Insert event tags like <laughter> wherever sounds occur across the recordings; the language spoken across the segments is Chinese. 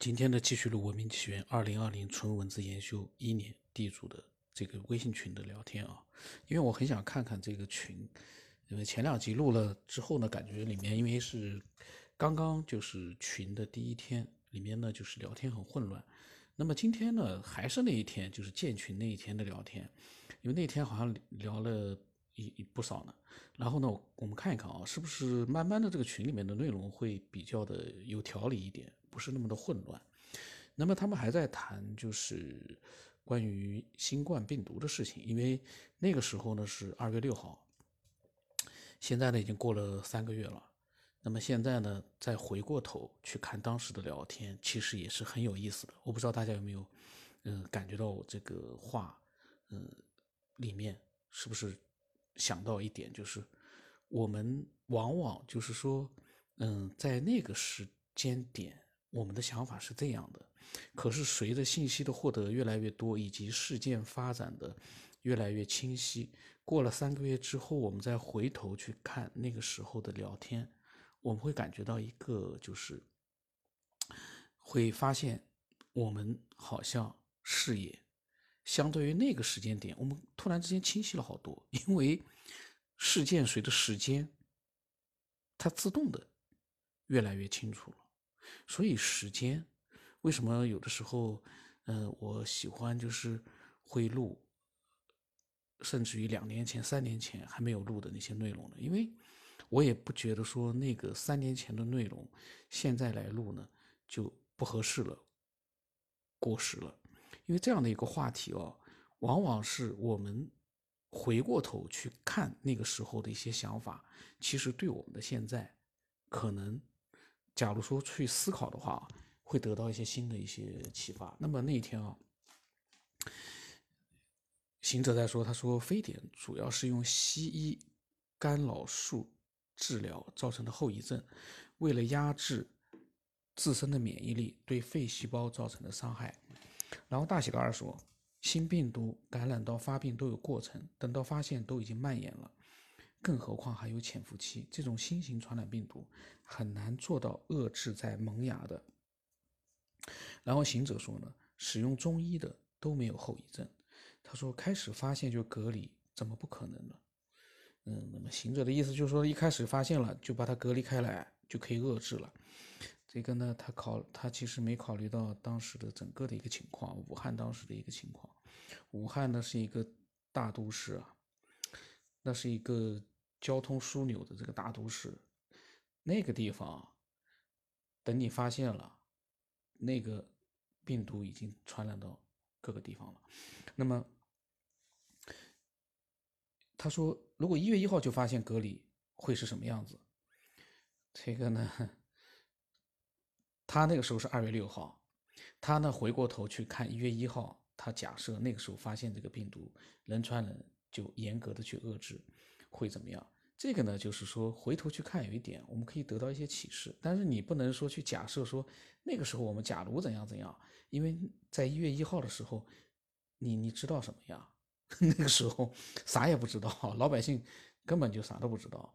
今天的继续录《文明起源》二零二零纯文字研修一年地主的这个微信群的聊天啊，因为我很想看看这个群，因为前两集录了之后呢，感觉里面因为是刚刚就是群的第一天，里面呢就是聊天很混乱。那么今天呢，还是那一天，就是建群那一天的聊天，因为那天好像聊了一一不少呢。然后呢，我们看一看啊，是不是慢慢的这个群里面的内容会比较的有条理一点。不是那么的混乱，那么他们还在谈就是关于新冠病毒的事情，因为那个时候呢是二月六号，现在呢已经过了三个月了，那么现在呢再回过头去看当时的聊天，其实也是很有意思的。我不知道大家有没有嗯感觉到我这个话嗯里面是不是想到一点，就是我们往往就是说嗯在那个时间点。我们的想法是这样的，可是随着信息的获得越来越多，以及事件发展的越来越清晰，过了三个月之后，我们再回头去看那个时候的聊天，我们会感觉到一个就是，会发现我们好像视野相对于那个时间点，我们突然之间清晰了好多，因为事件随着时间，它自动的越来越清楚了。所以时间，为什么有的时候，嗯，我喜欢就是会录，甚至于两年前、三年前还没有录的那些内容呢？因为我也不觉得说那个三年前的内容现在来录呢就不合适了、过时了。因为这样的一个话题哦，往往是我们回过头去看那个时候的一些想法，其实对我们的现在可能。假如说去思考的话，会得到一些新的一些启发。那么那一天啊，行者在说，他说非典主要是用西医干扰素治疗造成的后遗症，为了压制自身的免疫力对肺细胞造成的伤害。然后大喜格尔说，新病毒感染到发病都有过程，等到发现都已经蔓延了。更何况还有潜伏期，这种新型传染病毒很难做到遏制在萌芽的。然后行者说呢，使用中医的都没有后遗症。他说开始发现就隔离，怎么不可能呢？嗯，那么行者的意思就是说，一开始发现了就把它隔离开来，就可以遏制了。这个呢，他考他其实没考虑到当时的整个的一个情况，武汉当时的一个情况。武汉呢是一个大都市啊，那是一个。交通枢纽的这个大都市，那个地方，等你发现了，那个病毒已经传染到各个地方了。那么，他说，如果一月一号就发现隔离，会是什么样子？这个呢，他那个时候是二月六号，他呢回过头去看一月一号，他假设那个时候发现这个病毒人传人，就严格的去遏制。会怎么样？这个呢，就是说回头去看，有一点我们可以得到一些启示。但是你不能说去假设说那个时候我们假如怎样怎样，因为在一月一号的时候，你你知道什么呀？<laughs> 那个时候啥也不知道，老百姓根本就啥都不知道。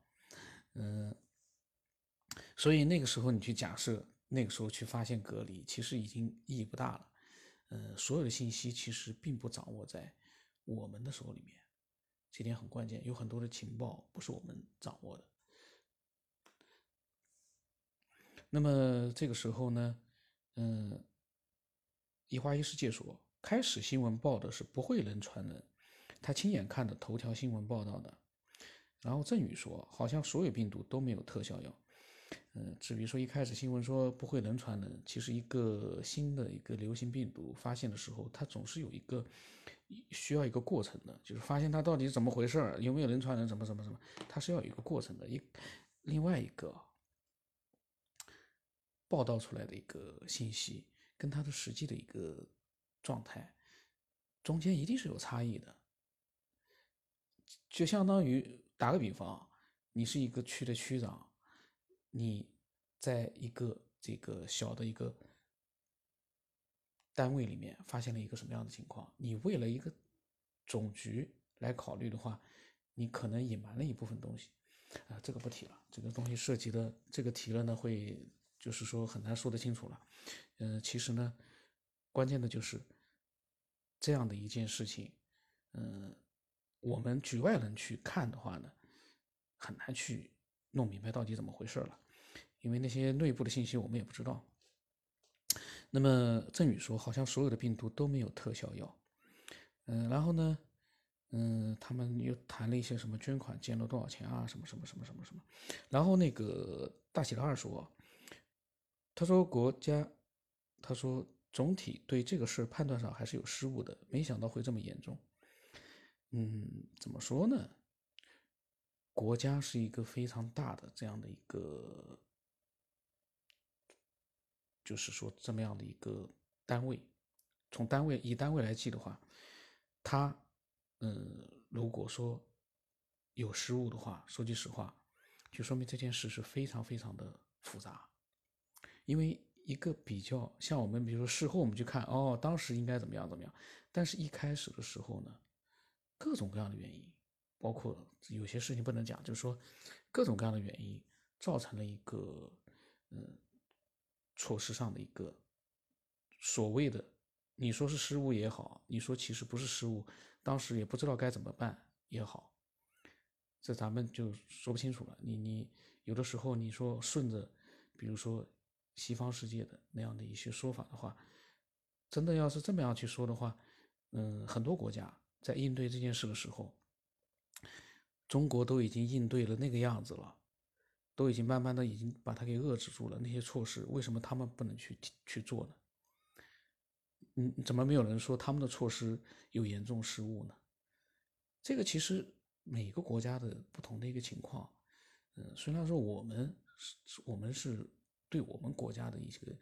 嗯，所以那个时候你去假设那个时候去发现隔离，其实已经意义不大了。嗯，所有的信息其实并不掌握在我们的手里面。这点很关键，有很多的情报不是我们掌握的。那么这个时候呢，嗯，一花一世界说，开始新闻报的是不会人传人，他亲眼看的头条新闻报道的。然后郑宇说，好像所有病毒都没有特效药。嗯，至于说一开始新闻说不会人传人，其实一个新的一个流行病毒发现的时候，它总是有一个。需要一个过程的，就是发现它到底是怎么回事儿，有没有人传人，什么什么什么，它是要有一个过程的。一另外一个报道出来的一个信息，跟它的实际的一个状态中间一定是有差异的。就相当于打个比方，你是一个区的区长，你在一个这个小的一个。单位里面发现了一个什么样的情况？你为了一个总局来考虑的话，你可能隐瞒了一部分东西，啊，这个不提了。这个东西涉及的这个提了呢，会就是说很难说得清楚了。嗯，其实呢，关键的就是这样的一件事情，嗯，我们局外人去看的话呢，很难去弄明白到底怎么回事了，因为那些内部的信息我们也不知道。那么郑宇说，好像所有的病毒都没有特效药。嗯，然后呢，嗯，他们又谈了一些什么捐款捐了多少钱啊，什么什么什么什么什么。然后那个大喜的二说，他说国家，他说总体对这个事判断上还是有失误的，没想到会这么严重。嗯，怎么说呢？国家是一个非常大的这样的一个。就是说，这么样的一个单位，从单位以单位来记的话，它，嗯，如果说有失误的话，说句实话，就说明这件事是非常非常的复杂。因为一个比较像我们，比如说事后我们去看，哦，当时应该怎么样怎么样，但是一开始的时候呢，各种各样的原因，包括有些事情不能讲，就是说各种各样的原因造成了一个，嗯。措施上的一个所谓的，你说是失误也好，你说其实不是失误，当时也不知道该怎么办也好，这咱们就说不清楚了。你你有的时候你说顺着，比如说西方世界的那样的一些说法的话，真的要是这么样去说的话，嗯，很多国家在应对这件事的时候，中国都已经应对了那个样子了。都已经慢慢的已经把它给遏制住了，那些措施为什么他们不能去去做呢？嗯，怎么没有人说他们的措施有严重失误呢？这个其实每个国家的不同的一个情况，嗯，虽然说我们是我们是对我们国家的一些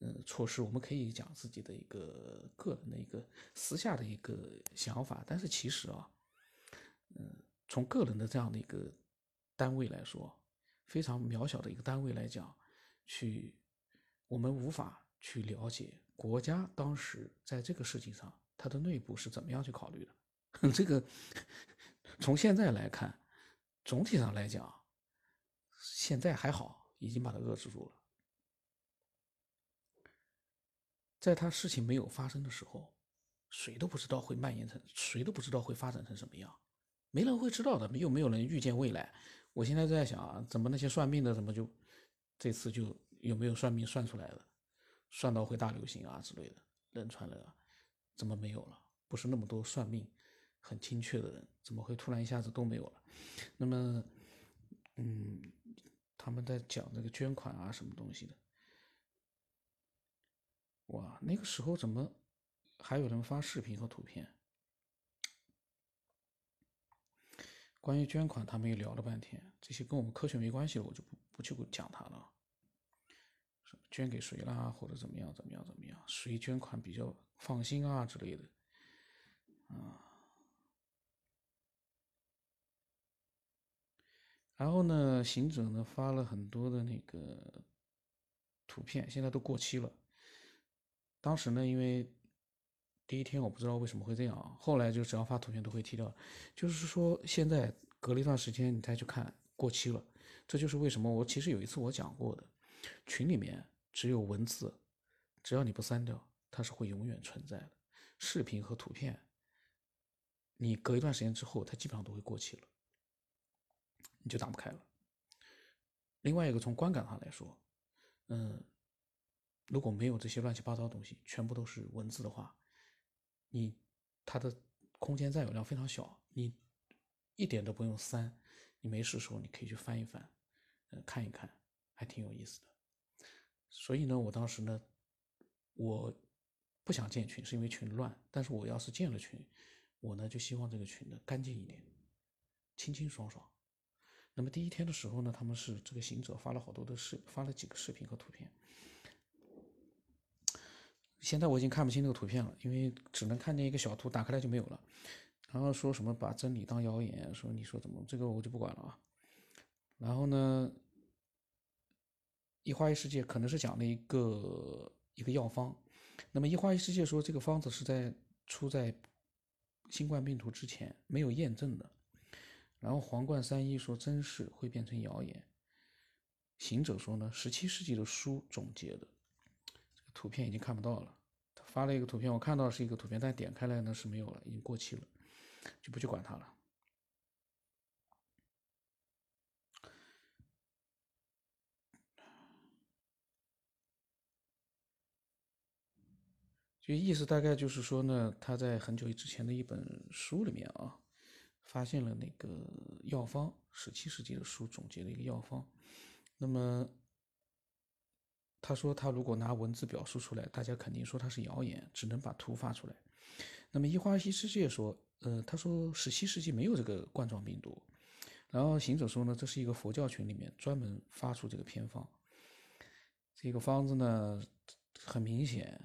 嗯措施，我们可以讲自己的一个个人的一个私下的一个想法，但是其实啊，嗯，从个人的这样的一个单位来说。非常渺小的一个单位来讲，去我们无法去了解国家当时在这个事情上它的内部是怎么样去考虑的。<laughs> 这个从现在来看，总体上来讲，现在还好，已经把它遏制住了。在他事情没有发生的时候，谁都不知道会蔓延成，谁都不知道会发展成什么样，没人会知道的，又没有人预见未来。我现在在想啊，怎么那些算命的怎么就这次就有没有算命算出来的，算到会大流行啊之类的，人传人啊，怎么没有了？不是那么多算命很精确的人，怎么会突然一下子都没有了？那么，嗯，他们在讲那个捐款啊什么东西的，哇，那个时候怎么还有人发视频和图片？关于捐款，他们也聊了半天，这些跟我们科学没关系的，我就不不去讲它了。捐给谁啦，或者怎么样怎么样怎么样，谁捐款比较放心啊之类的，啊。然后呢，行者呢发了很多的那个图片，现在都过期了。当时呢，因为第一天我不知道为什么会这样，后来就只要发图片都会踢掉。就是说现在隔了一段时间你再去看过期了，这就是为什么我其实有一次我讲过的，群里面只有文字，只要你不删掉，它是会永远存在的。视频和图片，你隔一段时间之后，它基本上都会过期了，你就打不开了。另外一个从观感上来说，嗯，如果没有这些乱七八糟的东西，全部都是文字的话。你它的空间占有量非常小，你一点都不用删，你没事的时候你可以去翻一翻，呃看一看，还挺有意思的。所以呢，我当时呢，我不想建群，是因为群乱。但是我要是建了群，我呢就希望这个群呢干净一点，清清爽爽。那么第一天的时候呢，他们是这个行者发了好多的视，发了几个视频和图片。现在我已经看不清那个图片了，因为只能看见一个小图，打开来就没有了。然后说什么把真理当谣言，说你说怎么这个我就不管了啊。然后呢，一花一世界可能是讲了一个一个药方，那么一花一世界说这个方子是在出在新冠病毒之前没有验证的。然后皇冠三一说真是会变成谣言。行者说呢，十七世纪的书总结的，图片已经看不到了。发了一个图片，我看到是一个图片，但点开来呢是没有了，已经过期了，就不去管它了。就意思大概就是说呢，他在很久之前的一本书里面啊，发现了那个药方，十七世纪的书总结的一个药方。那么他说，他如果拿文字表述出来，大家肯定说他是谣言，只能把图发出来。那么一花一世界说，呃，他说十七世纪没有这个冠状病毒。然后行者说呢，这是一个佛教群里面专门发出这个偏方。这个方子呢，很明显。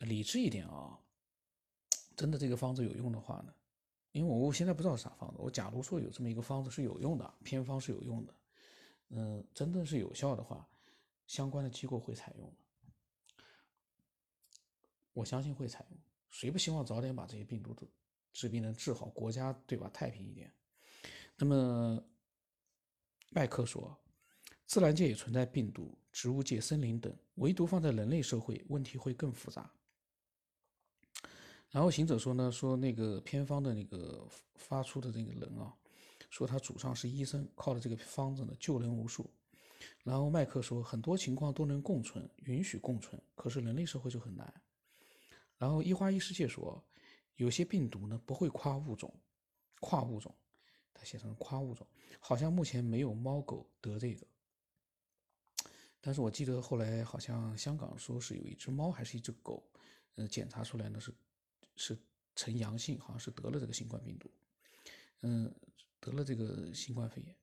理智一点啊，真的这个方子有用的话呢，因为我现在不知道啥方子。我假如说有这么一个方子是有用的，偏方是有用的，嗯，真的是有效的话，相关的机构会采用的。我相信会采用。谁不希望早点把这些病毒都治病能治好，国家对吧？太平一点。那么麦克说，自然界也存在病毒，植物界、森林等，唯独放在人类社会，问题会更复杂。然后行者说呢，说那个偏方的那个发出的那个人啊，说他祖上是医生，靠着这个方子呢救人无数。然后麦克说，很多情况都能共存，允许共存，可是人类社会就很难。然后一花一世界说，有些病毒呢不会跨物种，跨物种，他写成跨物种，好像目前没有猫狗得这个。但是我记得后来好像香港说是有一只猫还是一只狗，呃，检查出来呢是。是呈阳性，好像是得了这个新冠病毒，嗯，得了这个新冠肺炎。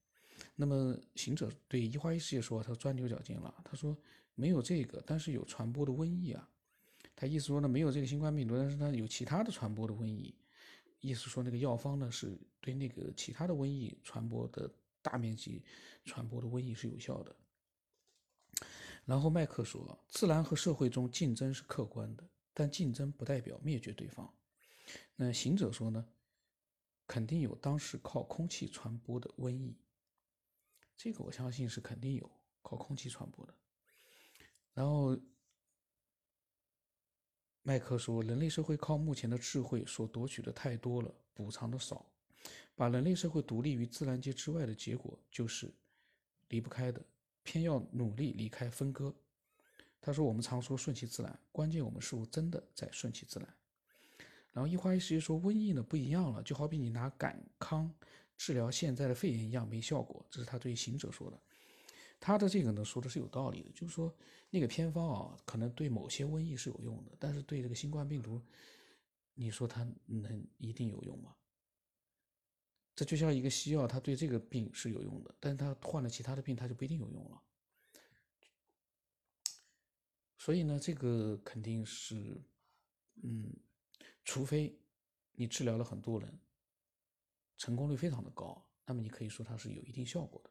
那么行者对一花一世界说：“他钻牛角尖了。他说没有这个，但是有传播的瘟疫啊。他意思说呢，没有这个新冠病毒，但是他有其他的传播的瘟疫。意思说那个药方呢，是对那个其他的瘟疫传播的大面积传播的瘟疫是有效的。然后麦克说，自然和社会中竞争是客观的。”但竞争不代表灭绝对方。那行者说呢？肯定有当时靠空气传播的瘟疫，这个我相信是肯定有靠空气传播的。然后麦克说，人类社会靠目前的智慧所夺取的太多了，补偿的少，把人类社会独立于自然界之外的结果就是离不开的，偏要努力离开分割。他说：“我们常说顺其自然，关键我们是否真的在顺其自然？”然后一花一世界说：“瘟疫呢不一样了，就好比你拿感康治疗现在的肺炎一样没效果。”这是他对行者说的。他的这个呢说的是有道理的，就是说那个偏方啊，可能对某些瘟疫是有用的，但是对这个新冠病毒，你说它能一定有用吗？这就像一个西药，它对这个病是有用的，但是它患了其他的病，它就不一定有用了。所以呢，这个肯定是，嗯，除非你治疗了很多人，成功率非常的高，那么你可以说它是有一定效果的。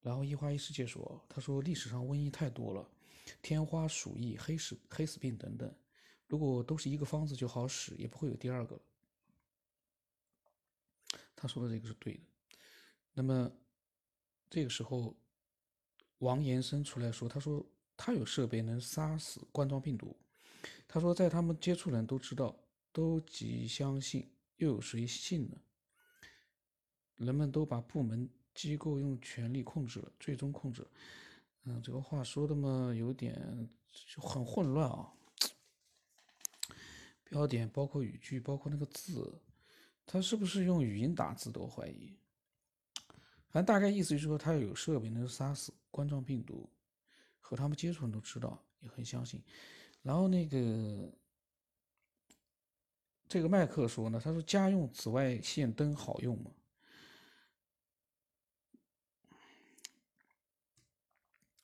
然后一花一世界说，他说历史上瘟疫太多了，天花、鼠疫、黑死黑死病等等，如果都是一个方子就好使，也不会有第二个了。他说的这个是对的。那么。这个时候，王延生出来说：“他说他有设备能杀死冠状病毒。他说在他们接触人都知道，都极相信，又有谁信呢？人们都把部门机构用权力控制了，最终控制。嗯，这个话说的嘛，有点就很混乱啊。标点包括语句，包括那个字，他是不是用语音打字？都怀疑。”反正大概意思就是说，他有设备能杀死冠状病毒，和他们接触人都知道，也很相信。然后那个这个麦克说呢，他说家用紫外线灯好用吗？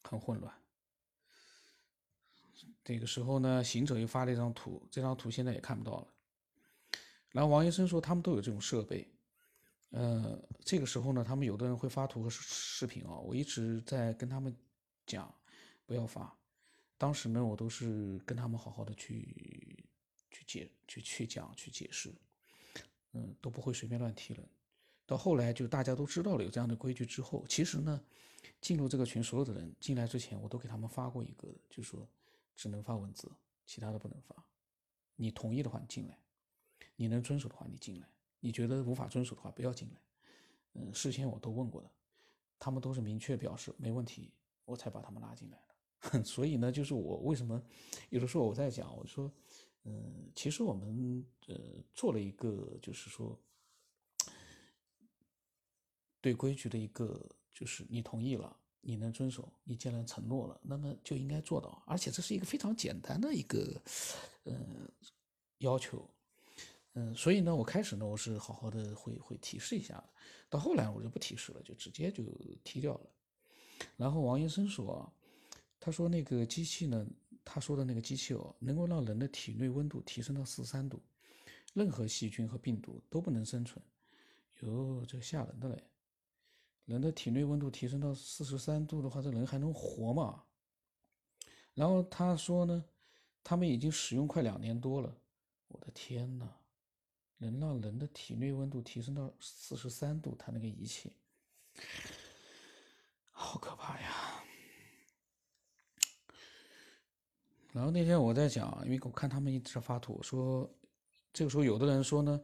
很混乱。这个时候呢，行者又发了一张图，这张图现在也看不到了。然后王医生说，他们都有这种设备。呃，这个时候呢，他们有的人会发图和视频啊，我一直在跟他们讲不要发。当时呢，我都是跟他们好好的去去解去去讲去解释。嗯，都不会随便乱踢人。到后来就大家都知道了有这样的规矩之后，其实呢，进入这个群所有的人进来之前，我都给他们发过一个，就说只能发文字，其他的不能发。你同意的话你进来，你能遵守的话你进来，你觉得无法遵守的话不要进来。嗯，事先我都问过的，他们都是明确表示没问题，我才把他们拉进来的。<laughs> 所以呢，就是我为什么有的时候我在讲，我说，嗯，其实我们呃做了一个，就是说。对规矩的一个就是你同意了，你能遵守，你既然承诺了，那么就应该做到。而且这是一个非常简单的一个，嗯，要求，嗯，所以呢，我开始呢，我是好好的会会提示一下，到后来我就不提示了，就直接就踢掉了。然后王医生说，他说那个机器呢，他说的那个机器哦，能够让人的体内温度提升到四十三度，任何细菌和病毒都不能生存。哟，这吓人的嘞！人的体内温度提升到四十三度的话，这人还能活吗？然后他说呢，他们已经使用快两年多了。我的天呐，能让人的体内温度提升到四十三度，他那个仪器，好可怕呀！然后那天我在讲，因为我看他们一直发图，说这个时候有的人说呢。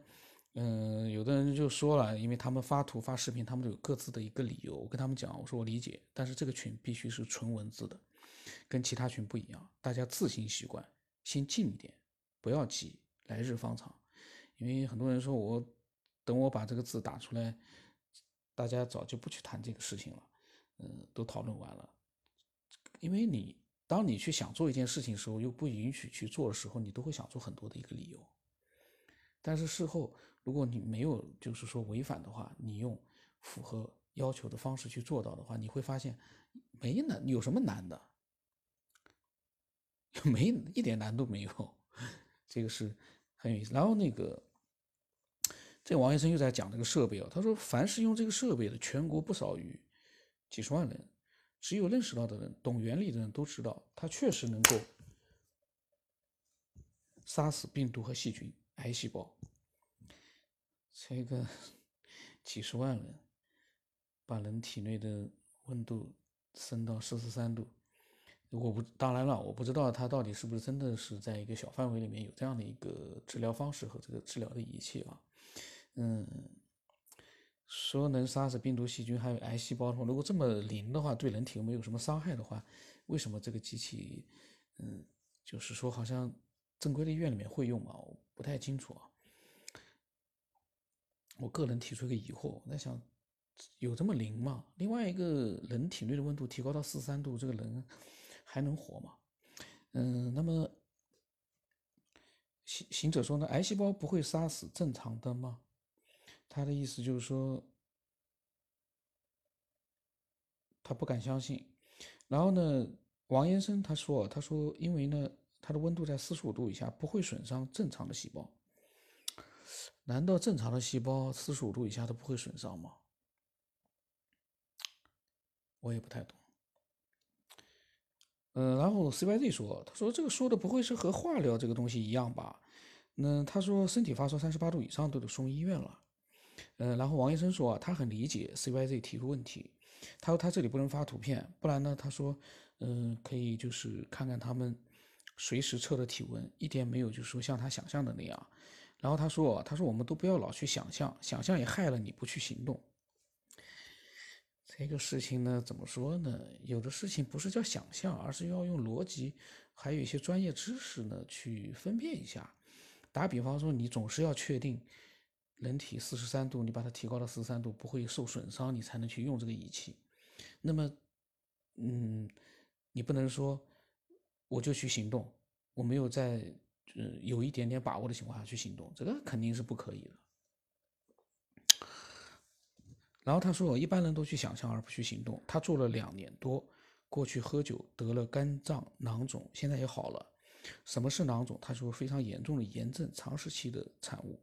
嗯，有的人就说了，因为他们发图发视频，他们都有各自的一个理由。我跟他们讲，我说我理解，但是这个群必须是纯文字的，跟其他群不一样。大家自行习惯，先静一点，不要急，来日方长。因为很多人说我等我把这个字打出来，大家早就不去谈这个事情了。嗯，都讨论完了。因为你当你去想做一件事情的时候，又不允许去做的时候，你都会想出很多的一个理由。但是事后。如果你没有就是说违反的话，你用符合要求的方式去做到的话，你会发现没难，有什么难的？<laughs> 没一点难度没有，这个是很有意思。然后那个这王医生又在讲这个设备啊，他说凡是用这个设备的，全国不少于几十万人，只有认识到的人、懂原理的人都知道，它确实能够杀死病毒和细菌、癌细胞。这个 <laughs> 几十万人把人体内的温度升到四十三度，我不当然了，我不知道他到底是不是真的是在一个小范围里面有这样的一个治疗方式和这个治疗的仪器啊。嗯，说能杀死病毒、细菌还有癌细胞的话，如果这么灵的话，对人体又没有什么伤害的话，为什么这个机器，嗯，就是说好像正规的医院里面会用吗？我不太清楚啊。我个人提出一个疑惑，我在想，有这么灵吗？另外一个人体内的温度提高到四十三度，这个人还能活吗？嗯，那么行行者说呢，癌细胞不会杀死正常的吗？他的意思就是说，他不敢相信。然后呢，王医生他说，他说因为呢，它的温度在四十五度以下不会损伤正常的细胞。难道正常的细胞四十五度以下都不会损伤吗？我也不太懂。嗯，然后 CYZ 说，他说这个说的不会是和化疗这个东西一样吧？那他说身体发烧三十八度以上都得送医院了。嗯，然后王医生说啊，他很理解 CYZ 提出问题。他说他这里不能发图片，不然呢，他说，嗯，可以就是看看他们随时测的体温，一点没有就是说像他想象的那样。然后他说：“他说我们都不要老去想象，想象也害了你不去行动。这个事情呢，怎么说呢？有的事情不是叫想象，而是要用逻辑，还有一些专业知识呢去分辨一下。打比方说，你总是要确定人体四十三度，你把它提高到四十三度不会受损伤，你才能去用这个仪器。那么，嗯，你不能说我就去行动，我没有在。”嗯，有一点点把握的情况下去行动，这个肯定是不可以的。然后他说，一般人都去想象而不去行动。他做了两年多，过去喝酒得了肝脏囊肿，现在也好了。什么是囊肿？他说非常严重的炎症，长时期的产物。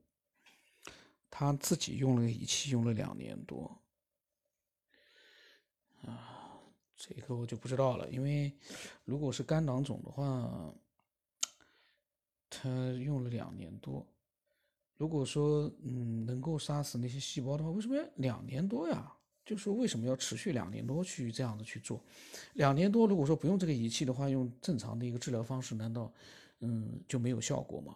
他自己用了个仪器，用了两年多。啊，这个我就不知道了，因为如果是肝囊肿的话。他用了两年多，如果说嗯能够杀死那些细胞的话，为什么要两年多呀？就说为什么要持续两年多去这样子去做？两年多如果说不用这个仪器的话，用正常的一个治疗方式，难道嗯就没有效果吗？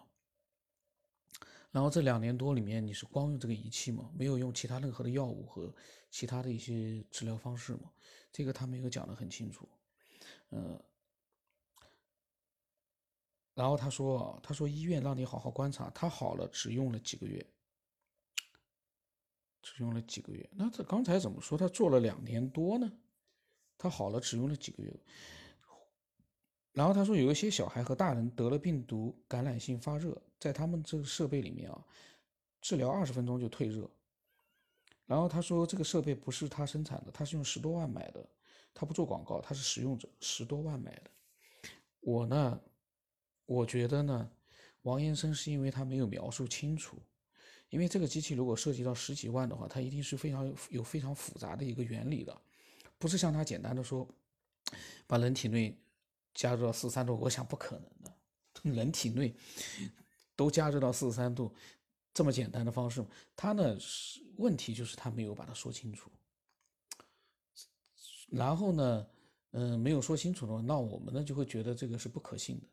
然后这两年多里面，你是光用这个仪器吗？没有用其他任何的药物和其他的一些治疗方式吗？这个他没有讲得很清楚。嗯，然后他说，他说医院让你好好观察，他好了只用了几个月，只用了几个月。那他刚才怎么说他做了两年多呢？他好了只用了几个月。然后他说，有一些小孩和大人得了病毒感染性发热，在他们这个设备里面啊，治疗二十分钟就退热。然后他说，这个设备不是他生产的，他是用十多万买的，他不做广告，他是使用者，十多万买的。我呢，我觉得呢，王延生是因为他没有描述清楚，因为这个机器如果涉及到十几万的话，它一定是非常有非常复杂的一个原理的，不是像他简单的说，把人体内。加热到四三度，我想不可能的。<laughs> 人体内都加热到四十三度，这么简单的方式，他呢是问题就是他没有把它说清楚。然后呢，嗯，没有说清楚的话，那我们呢就会觉得这个是不可信的。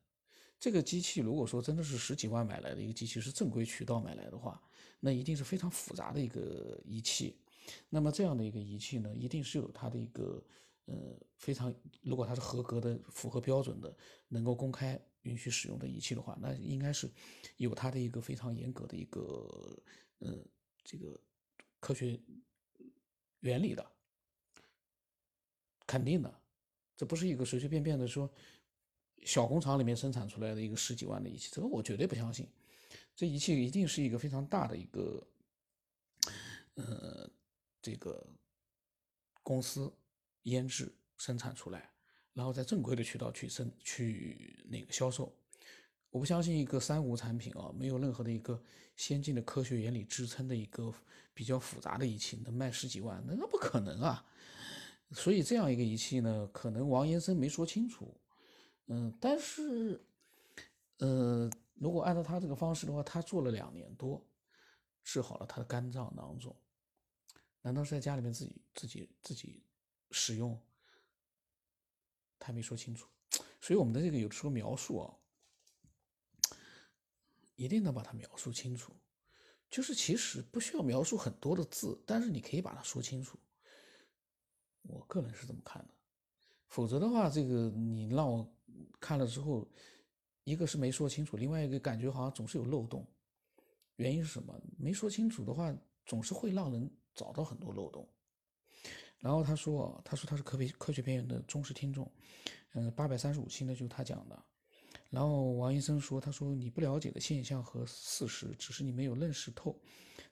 这个机器如果说真的是十几万买来的一个机器，是正规渠道买来的话，那一定是非常复杂的一个仪器。那么这样的一个仪器呢，一定是有它的一个。呃，非常，如果它是合格的、符合标准的、能够公开允许使用的仪器的话，那应该是有它的一个非常严格的一个呃这个科学原理的，肯定的，这不是一个随随便便的说小工厂里面生产出来的一个十几万的仪器，这个我绝对不相信，这仪器一定是一个非常大的一个呃这个公司。腌制生产出来，然后在正规的渠道去生去那个销售。我不相信一个三无产品啊，没有任何的一个先进的科学原理支撑的一个比较复杂的仪器能卖十几万，那不可能啊。所以这样一个仪器呢，可能王延生没说清楚。嗯，但是，呃，如果按照他这个方式的话，他做了两年多，治好了他的肝脏囊肿，难道是在家里面自己自己自己？使用，他没说清楚，所以我们的这个有的时候描述啊，一定能把它描述清楚。就是其实不需要描述很多的字，但是你可以把它说清楚。我个人是这么看的，否则的话，这个你让我看了之后，一个是没说清楚，另外一个感觉好像总是有漏洞。原因是什么？没说清楚的话，总是会让人找到很多漏洞。然后他说：“他说他是科科科学边缘的忠实听众，嗯，八百三十五期呢就是他讲的。然后王医生说：他说你不了解的现象和事实，只是你没有认识透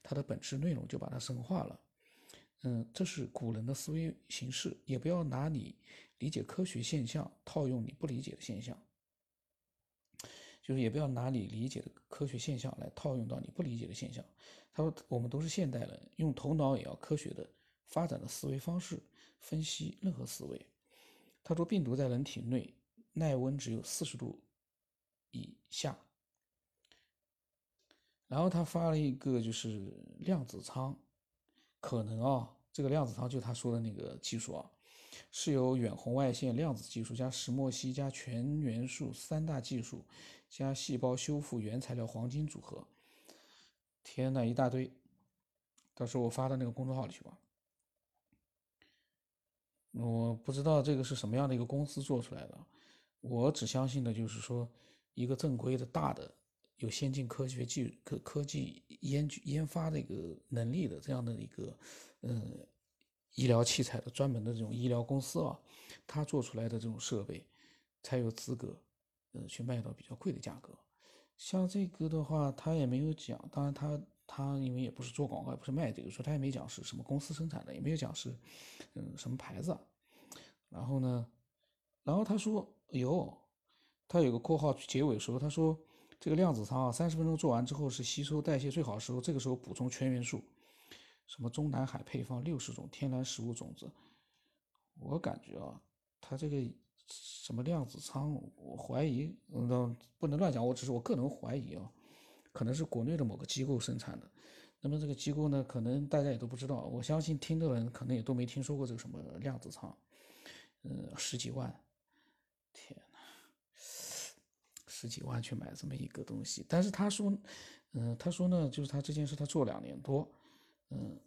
它的本质内容，就把它神化了。嗯，这是古人的思维形式，也不要拿你理解科学现象套用你不理解的现象，就是也不要拿你理解的科学现象来套用到你不理解的现象。他说我们都是现代人，用头脑也要科学的。”发展的思维方式分析任何思维。他说，病毒在人体内耐温只有四十度以下。然后他发了一个就是量子舱，可能啊，这个量子舱就他说的那个技术啊，是由远红外线量子技术加石墨烯加全元素三大技术加细胞修复原材料黄金组合。天呐，一大堆！到时候我发到那个公众号里去吧。我不知道这个是什么样的一个公司做出来的，我只相信的就是说，一个正规的大的有先进科学技科科技研研发的一个能力的这样的一个嗯医疗器材的专门的这种医疗公司啊，他做出来的这种设备才有资格呃去卖到比较贵的价格。像这个的话，他也没有讲，当然他他因为也不是做广告，也不是卖这个，说他也没讲是什么公司生产的，也没有讲是嗯什么牌子。然后呢，然后他说：“有，他有个括号结尾说，他说这个量子舱啊，三十分钟做完之后是吸收代谢最好的时候，这个时候补充全元素，什么中南海配方六十种天然食物种子。我感觉啊，他这个什么量子舱，我怀疑，嗯，不能乱讲，我只是我个人怀疑啊，可能是国内的某个机构生产的。那么这个机构呢，可能大家也都不知道。我相信听的人可能也都没听说过这个什么量子舱，呃，十几万，天呐，十几万去买这么一个东西。但是他说，嗯，他说呢，就是他这件事他做两年多，嗯，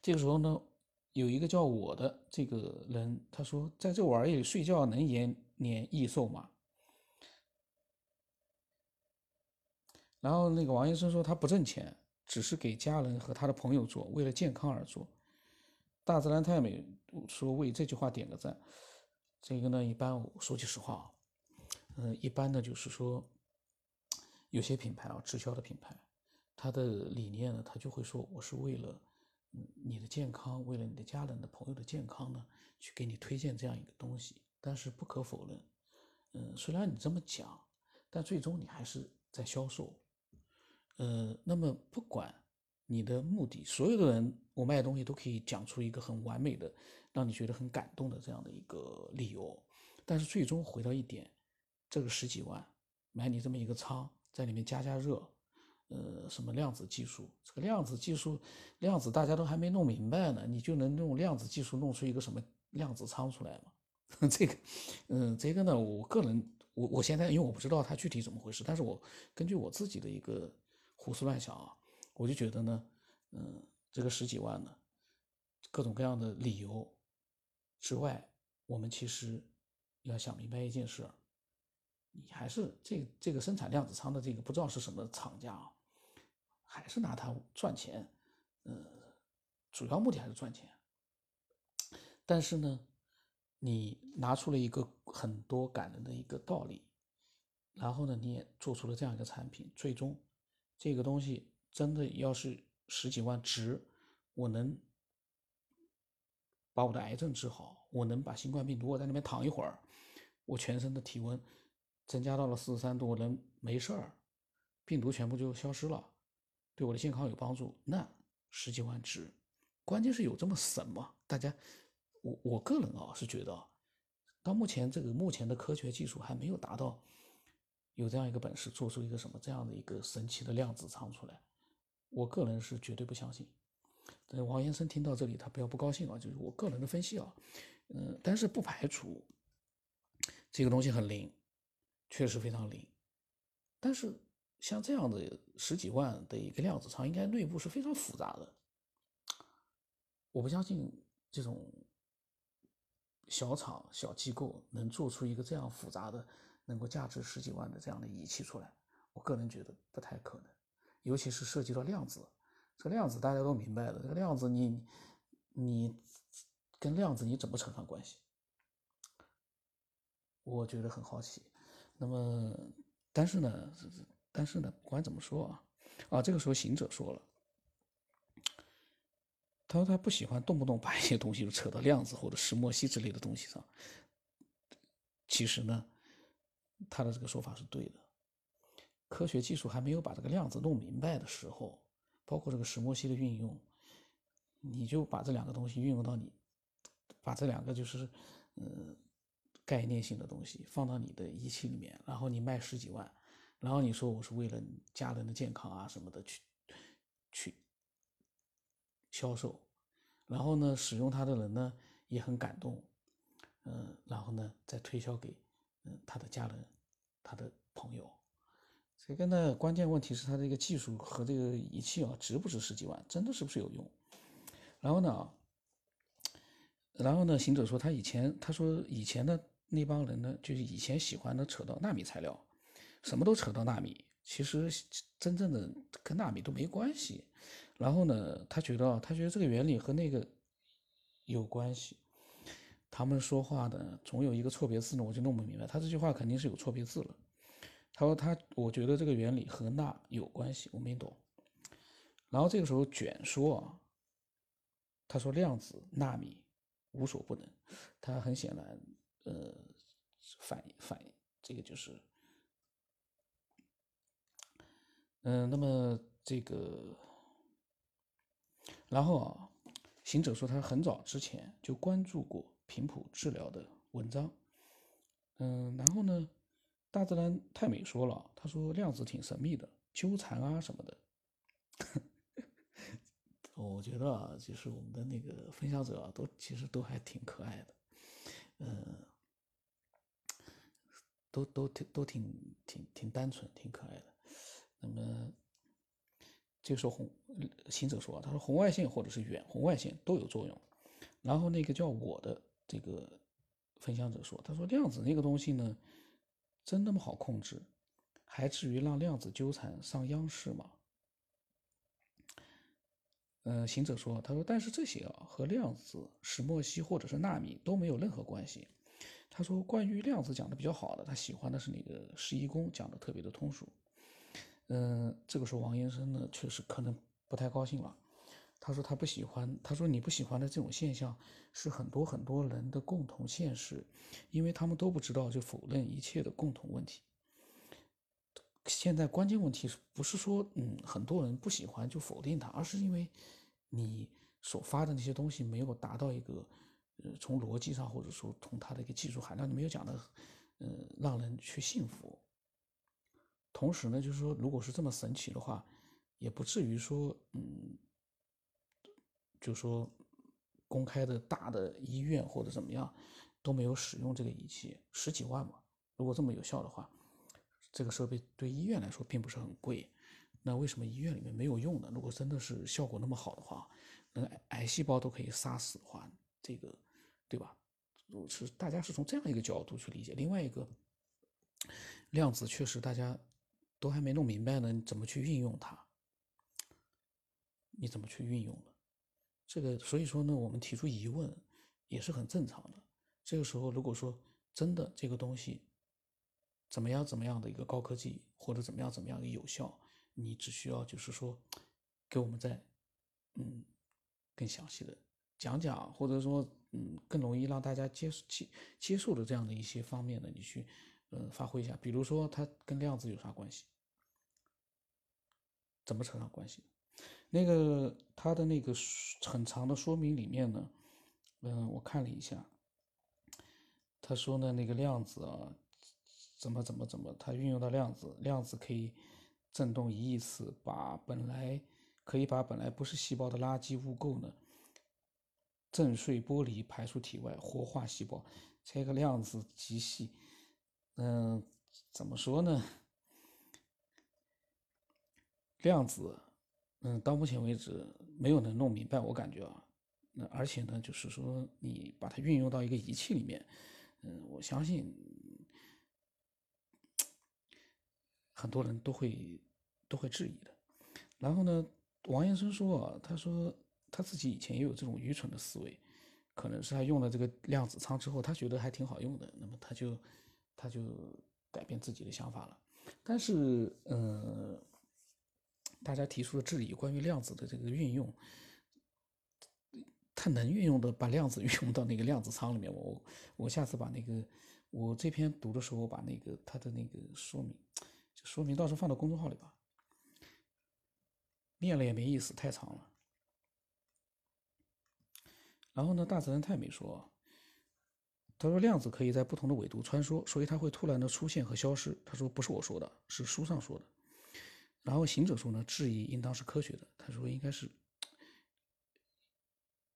这个时候呢，有一个叫我的这个人，他说，在这玩意睡觉能延年益寿吗？然后那个王医生说他不挣钱。只是给家人和他的朋友做，为了健康而做。大自然太美说为这句话点个赞。这个呢，一般我说句实话啊，嗯，一般的就是说，有些品牌啊，直销的品牌，它的理念呢，他就会说，我是为了你的健康，为了你的家人的朋友的健康呢，去给你推荐这样一个东西。但是不可否认，嗯，虽然你这么讲，但最终你还是在销售。呃，那么不管你的目的，所有的人，我卖东西都可以讲出一个很完美的，让你觉得很感动的这样的一个理由。但是最终回到一点，这个十几万买你这么一个仓，在里面加加热，呃，什么量子技术，这个量子技术，量子大家都还没弄明白呢，你就能用量子技术弄出一个什么量子仓出来吗？<laughs> 这个，嗯，这个呢，我个人，我我现在因为我不知道它具体怎么回事，但是我根据我自己的一个。胡思乱想啊，我就觉得呢，嗯，这个十几万呢，各种各样的理由之外，我们其实要想明白一件事，你还是这这个生产量子仓的这个不知道是什么厂家啊，还是拿它赚钱，呃，主要目的还是赚钱。但是呢，你拿出了一个很多感人的一个道理，然后呢，你也做出了这样一个产品，最终。这个东西真的要是十几万值，我能把我的癌症治好，我能把新冠病毒我在那边躺一会儿，我全身的体温增加到了四十三度，我能没事儿，病毒全部就消失了，对我的健康有帮助，那十几万值。关键是有这么神吗？大家，我我个人啊是觉得，到目前这个目前的科学技术还没有达到。有这样一个本事，做出一个什么这样的一个神奇的量子仓出来，我个人是绝对不相信。但王先生听到这里，他不要不高兴啊，就是我个人的分析啊，嗯，但是不排除这个东西很灵，确实非常灵。但是像这样的十几万的一个量子仓，应该内部是非常复杂的。我不相信这种小厂小机构能做出一个这样复杂的。能够价值十几万的这样的仪器出来，我个人觉得不太可能，尤其是涉及到量子，这个量子大家都明白的，这个量子你你跟量子你怎么扯上关系？我觉得很好奇。那么，但是呢，但是呢，不管怎么说啊，啊，这个时候行者说了，他说他不喜欢动不动把一些东西扯到量子或者石墨烯之类的东西上。其实呢。他的这个说法是对的，科学技术还没有把这个量子弄明白的时候，包括这个石墨烯的运用，你就把这两个东西运用到你，把这两个就是嗯概念性的东西放到你的仪器里面，然后你卖十几万，然后你说我是为了家人的健康啊什么的去去销售，然后呢使用它的人呢也很感动，嗯，然后呢再推销给嗯他的家人。他的朋友，这个呢，关键问题是他这个技术和这个仪器啊，值不值十几万？真的是不是有用？然后呢，然后呢，行者说他以前，他说以前的那帮人呢，就是以前喜欢的扯到纳米材料，什么都扯到纳米，其实真正的跟纳米都没关系。然后呢，他觉得他觉得这个原理和那个有关系。他们说话的总有一个错别字呢，我就弄不明白。他这句话肯定是有错别字了。他说他，我觉得这个原理和钠有关系，我没懂。然后这个时候卷说啊，他说量子纳米无所不能。他很显然，呃，反反这个就是，嗯，那么这个，然后啊，行者说他很早之前就关注过。频谱治疗的文章，嗯，然后呢，大自然太美说了，他说量子挺神秘的，纠缠啊什么的。<laughs> 我觉得啊，就是我们的那个分享者啊，都其实都还挺可爱的，嗯，都都挺都挺挺挺单纯，挺可爱的。那么，这个时候红行者说，他说红外线或者是远红外线都有作用。然后那个叫我的这个分享者说，他说量子那个东西呢，真那么好控制，还至于让量子纠缠上央视吗？嗯，行者说：“他说，但是这些啊，和量子、石墨烯或者是纳米都没有任何关系。他说，关于量子讲的比较好的，他喜欢的是那个十一宫讲的特别的通俗。嗯，这个时候王延生呢，确实可能不太高兴了。他说他不喜欢，他说你不喜欢的这种现象是很多很多人的共同现实，因为他们都不知道就否认一切的共同问题。现在关键问题是不是说，嗯，很多人不喜欢就否定它，而是因为。”你所发的那些东西没有达到一个，呃，从逻辑上或者说从它的一个技术含量，你没有讲的，呃，让人去信服。同时呢，就是说，如果是这么神奇的话，也不至于说，嗯，就说公开的大的医院或者怎么样都没有使用这个仪器，十几万嘛。如果这么有效的话，这个设备对医院来说并不是很贵。那为什么医院里面没有用呢？如果真的是效果那么好的话，那癌细胞都可以杀死的话，这个，对吧？是大家是从这样一个角度去理解。另外一个，量子确实大家都还没弄明白呢，你怎么去运用它？你怎么去运用呢？这个，所以说呢，我们提出疑问也是很正常的。这个时候，如果说真的这个东西怎么样怎么样的一个高科技，或者怎么样怎么样的有效？你只需要就是说，给我们再，嗯，更详细的讲讲，或者说，嗯，更容易让大家接接接受的这样的一些方面的，你去，嗯，发挥一下。比如说，它跟量子有啥关系？怎么扯上关系？那个它的那个很长的说明里面呢，嗯，我看了一下，他说呢，那个量子啊，怎么怎么怎么，它运用到量子，量子可以。振动一亿次，把本来可以把本来不是细胞的垃圾污垢呢震碎剥离排出体外，活化细胞。这个量子极细，嗯，怎么说呢？量子，嗯，到目前为止没有能弄明白，我感觉啊，那而且呢，就是说你把它运用到一个仪器里面，嗯，我相信。很多人都会都会质疑的，然后呢，王延生说啊，他说他自己以前也有这种愚蠢的思维，可能是他用了这个量子舱之后，他觉得还挺好用的，那么他就他就改变自己的想法了。但是，嗯，大家提出的质疑，关于量子的这个运用，他能运用的把量子 <laughs> 运用到那个量子舱里面，我我下次把那个我这篇读的时候，把那个他的那个说明。说明到时候放到公众号里吧，念了也没意思，太长了。然后呢，大自然太美说，他说量子可以在不同的纬度穿梭，所以它会突然的出现和消失。他说不是我说的，是书上说的。然后行者说呢，质疑应当是科学的。他说应该是。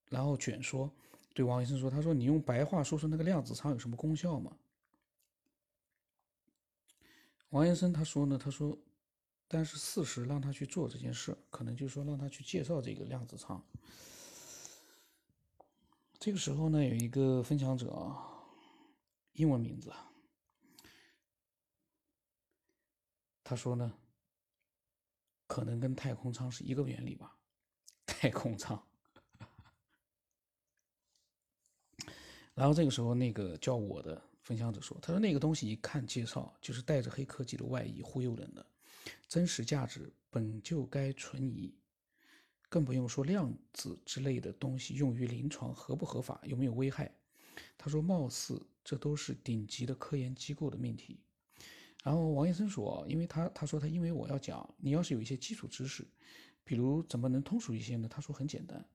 然后卷说对王医生说，他说你用白话说说那个量子舱有什么功效吗？王医生他说呢，他说，但是事实让他去做这件事，可能就是说让他去介绍这个量子舱。这个时候呢，有一个分享者啊，英文名字，他说呢，可能跟太空舱是一个原理吧，太空舱。然后这个时候，那个叫我的。分享者说：“他说那个东西一看介绍就是带着黑科技的外衣忽悠人的，真实价值本就该存疑，更不用说量子之类的东西用于临床合不合法，有没有危害。”他说：“貌似这都是顶级的科研机构的命题。”然后王医生说：“因为他他说他因为我要讲，你要是有一些基础知识，比如怎么能通俗一些呢？”他说：“很简单，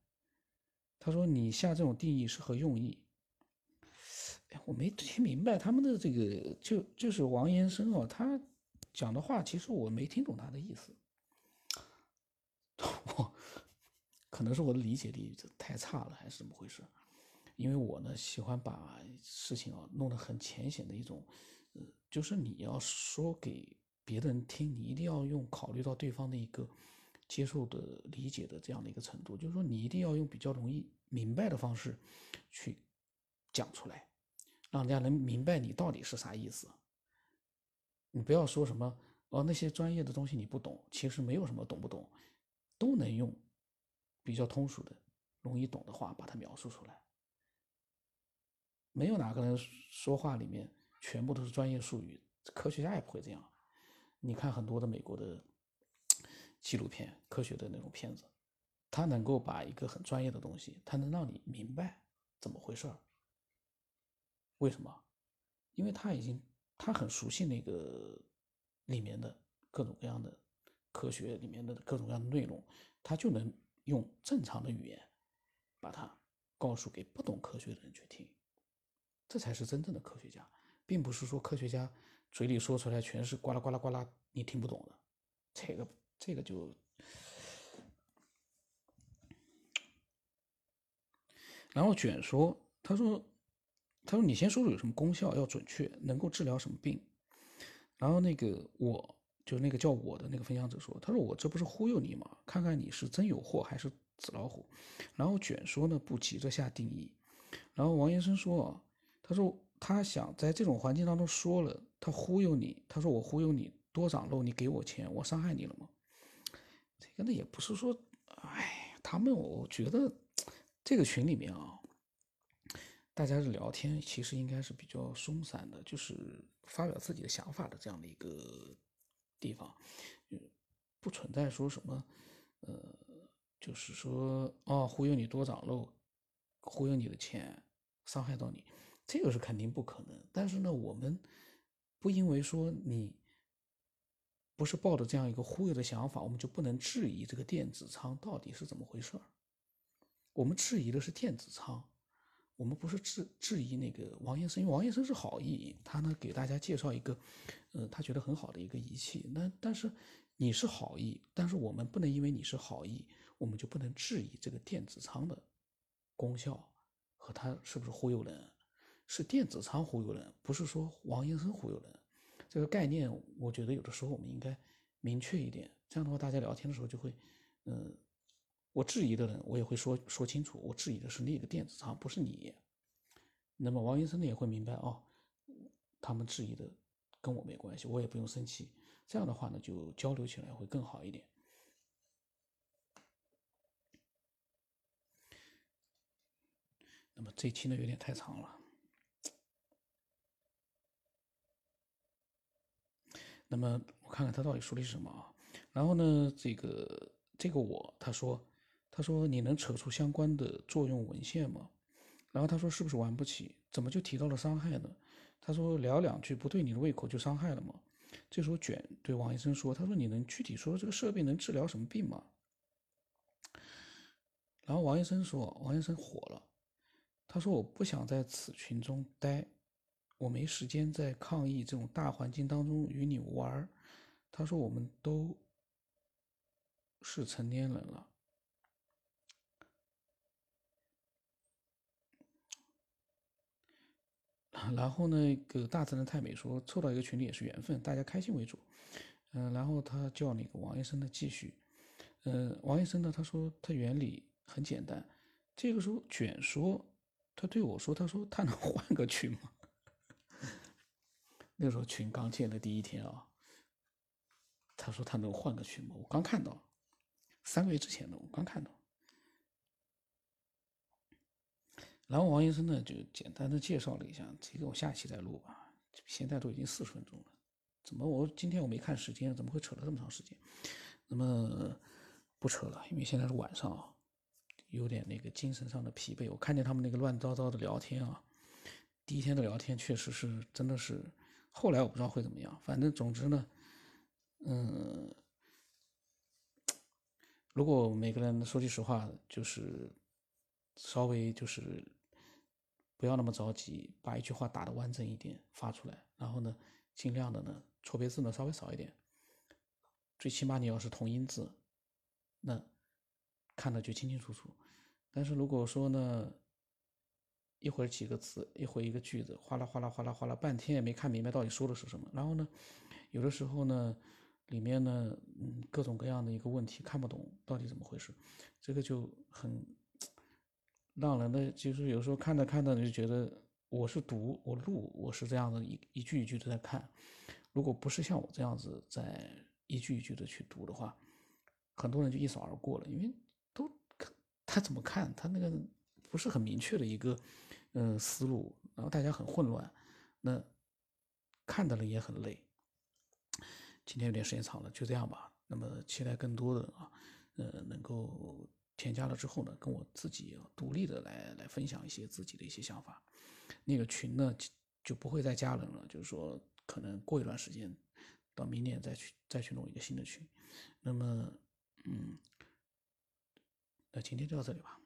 他说你下这种定义是何用意？”哎我没听明白他们的这个，就就是王延生哦，他讲的话，其实我没听懂他的意思。<laughs> 我可能是我的理解力太差了，还是怎么回事？因为我呢喜欢把事情啊弄得很浅显的一种，呃，就是你要说给别人听，你一定要用考虑到对方的一个接受的理解的这样的一个程度，就是说你一定要用比较容易明白的方式去讲出来，让人家能明白你到底是啥意思。你不要说什么哦那些专业的东西你不懂，其实没有什么懂不懂，都能用比较通俗的、容易懂的话把它描述出来。没有哪个人说话里面全部都是专业术语，科学家也不会这样。你看很多的美国的纪录片、科学的那种片子，他能够把一个很专业的东西，他能让你明白怎么回事。为什么？因为他已经他很熟悉那个里面的各种各样的科学里面的各种各样的内容，他就能用正常的语言把它告诉给不懂科学的人去听。这才是真正的科学家，并不是说科学家嘴里说出来全是呱啦呱啦呱啦，你听不懂的。这个这个就，然后卷说，他说，他说你先说说有什么功效，要准确，能够治疗什么病。然后那个我就那个叫我的那个分享者说，他说我这不是忽悠你吗？看看你是真有货还是纸老虎。然后卷说呢，不急着下定义。然后王医生说。他说他想在这种环境当中说了，他忽悠你。他说我忽悠你多长肉，你给我钱，我伤害你了吗？这个呢也不是说，哎，他们我觉得这个群里面啊，大家的聊天其实应该是比较松散的，就是发表自己的想法的这样的一个地方，不存在说什么，呃，就是说哦忽悠你多长肉，忽悠你的钱，伤害到你。这个是肯定不可能，但是呢，我们不因为说你不是抱着这样一个忽悠的想法，我们就不能质疑这个电子仓到底是怎么回事儿。我们质疑的是电子仓，我们不是质质疑那个王先生，因为王先生是好意，他呢给大家介绍一个，呃，他觉得很好的一个仪器。那但是你是好意，但是我们不能因为你是好意，我们就不能质疑这个电子仓的功效和它是不是忽悠人。是电子仓忽悠人，不是说王医生忽悠人。这个概念，我觉得有的时候我们应该明确一点。这样的话，大家聊天的时候就会，嗯，我质疑的人，我也会说说清楚，我质疑的是那个电子仓，不是你。那么王医生呢也会明白哦，他们质疑的跟我没关系，我也不用生气。这样的话呢，就交流起来会更好一点。那么这期呢有点太长了。那么我看看他到底说的是什么啊？然后呢，这个这个我他说他说你能扯出相关的作用文献吗？然后他说是不是玩不起？怎么就提到了伤害呢？他说聊两句不对你的胃口就伤害了吗？这时候卷对王医生说，他说你能具体说这个设备能治疗什么病吗？然后王医生说，王医生火了，他说我不想在此群中待。我没时间在抗疫这种大环境当中与你玩儿。他说：“我们都是成年人了。<laughs> ”然后呢，个大自然太美说凑到一个群里也是缘分，大家开心为主。嗯，然后他叫那个王医生的继续。嗯，王医生呢，他说他原理很简单。这个时候卷说，他对我说：“他说他能 <laughs> 换个群吗？”那时候群刚建的第一天啊，他说他能换个群吗？我刚看到，三个月之前的我刚看到。然后王医生呢就简单的介绍了一下，这个我下期再录吧。现在都已经四十分钟了，怎么我今天我没看时间，怎么会扯了这么长时间？那么不扯了，因为现在是晚上啊，有点那个精神上的疲惫。我看见他们那个乱糟糟的聊天啊，第一天的聊天确实是真的是。后来我不知道会怎么样，反正总之呢，嗯，如果每个人说句实话，就是稍微就是不要那么着急，把一句话打得完整一点发出来，然后呢，尽量的呢错别字呢稍微少一点，最起码你要是同音字，那看的就清清楚楚。但是如果说呢，一会儿几个词，一会儿一个句子，哗啦哗啦哗啦哗啦，半天也没看明白到底说的是什么。然后呢，有的时候呢，里面呢，嗯，各种各样的一个问题看不懂到底怎么回事，这个就很让人的就是有时候看着看着你就觉得我是读我录我是这样的一一句一句的在看，如果不是像我这样子在一句一句的去读的话，很多人就一扫而过了，因为都他怎么看他那个不是很明确的一个。嗯，思路，然后大家很混乱，那看的人也很累。今天有点时间长了，就这样吧。那么期待更多的啊，呃，能够添加了之后呢，跟我自己独立的来来分享一些自己的一些想法。那个群呢就不会再加人了，就是说可能过一段时间，到明年再去再去弄一个新的群。那么，嗯，那今天就到这里吧。